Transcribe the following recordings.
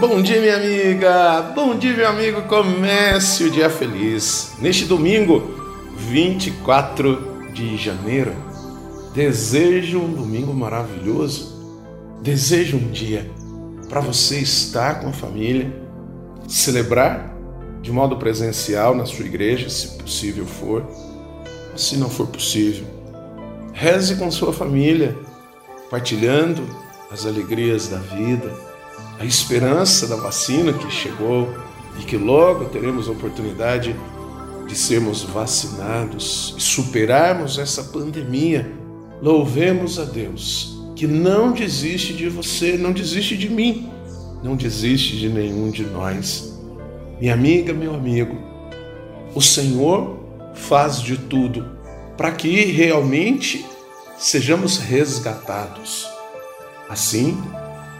Bom dia, minha amiga! Bom dia, meu amigo! Comece o dia feliz. Neste domingo, 24 de janeiro, desejo um domingo maravilhoso. Desejo um dia para você estar com a família, celebrar de modo presencial na sua igreja, se possível for. Se não for possível, reze com sua família, partilhando as alegrias da vida a esperança da vacina que chegou e que logo teremos a oportunidade de sermos vacinados e superarmos essa pandemia. Louvemos a Deus que não desiste de você, não desiste de mim, não desiste de nenhum de nós. Minha amiga, meu amigo, o Senhor faz de tudo para que realmente sejamos resgatados. Assim,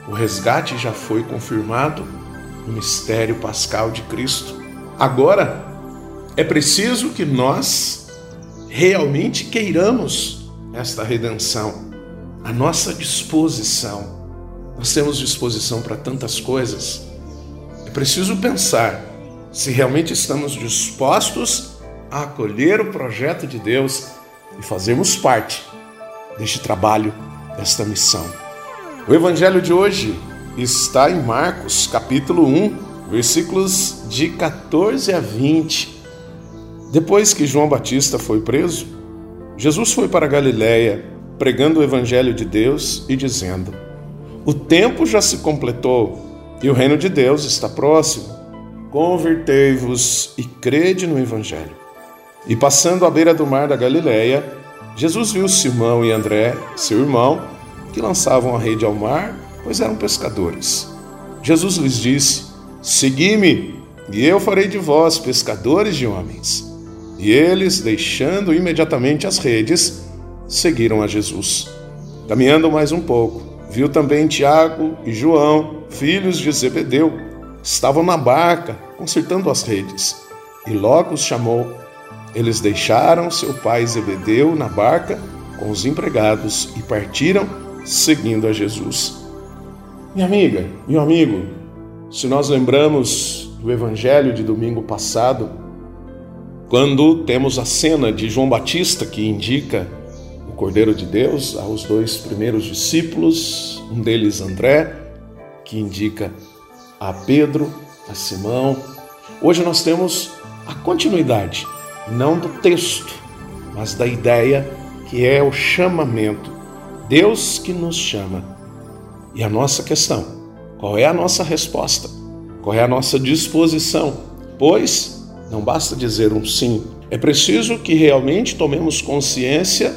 o resgate já foi confirmado no mistério pascal de Cristo. Agora é preciso que nós realmente queiramos esta redenção, a nossa disposição. Nós temos disposição para tantas coisas. É preciso pensar se realmente estamos dispostos a acolher o projeto de Deus e fazermos parte deste trabalho, desta missão. O evangelho de hoje está em Marcos, capítulo 1, versículos de 14 a 20. Depois que João Batista foi preso, Jesus foi para Galiléia, pregando o evangelho de Deus e dizendo: O tempo já se completou e o reino de Deus está próximo. Convertei-vos e crede no evangelho. E passando à beira do mar da Galiléia, Jesus viu Simão e André, seu irmão, que lançavam a rede ao mar, pois eram pescadores. Jesus lhes disse: Segui-me, e eu farei de vós pescadores de homens. E eles, deixando imediatamente as redes, seguiram a Jesus. Caminhando mais um pouco, viu também Tiago e João, filhos de Zebedeu, estavam na barca, consertando as redes, e logo os chamou. Eles deixaram seu pai Zebedeu na barca com os empregados e partiram seguindo a Jesus. Minha amiga, meu amigo, se nós lembramos do evangelho de domingo passado, quando temos a cena de João Batista que indica o Cordeiro de Deus aos dois primeiros discípulos, um deles André, que indica a Pedro, a Simão. Hoje nós temos a continuidade, não do texto, mas da ideia que é o chamamento Deus que nos chama. E a nossa questão: qual é a nossa resposta? Qual é a nossa disposição? Pois não basta dizer um sim, é preciso que realmente tomemos consciência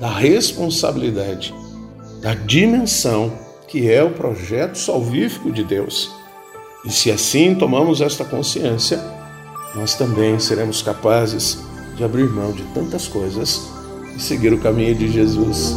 da responsabilidade, da dimensão que é o projeto salvífico de Deus. E se assim tomamos esta consciência, nós também seremos capazes de abrir mão de tantas coisas e seguir o caminho de Jesus.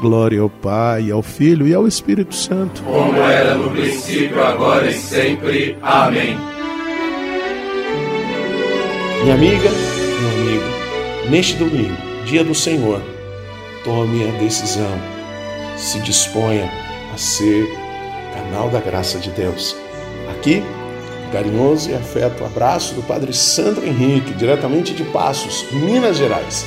Glória ao Pai, ao Filho e ao Espírito Santo. Como era no princípio, agora e sempre. Amém. Minha amiga, meu amigo, neste domingo, dia do Senhor, tome a decisão, se disponha a ser canal da graça de Deus. Aqui, carinhoso e afeto abraço do Padre Sandro Henrique, diretamente de Passos, Minas Gerais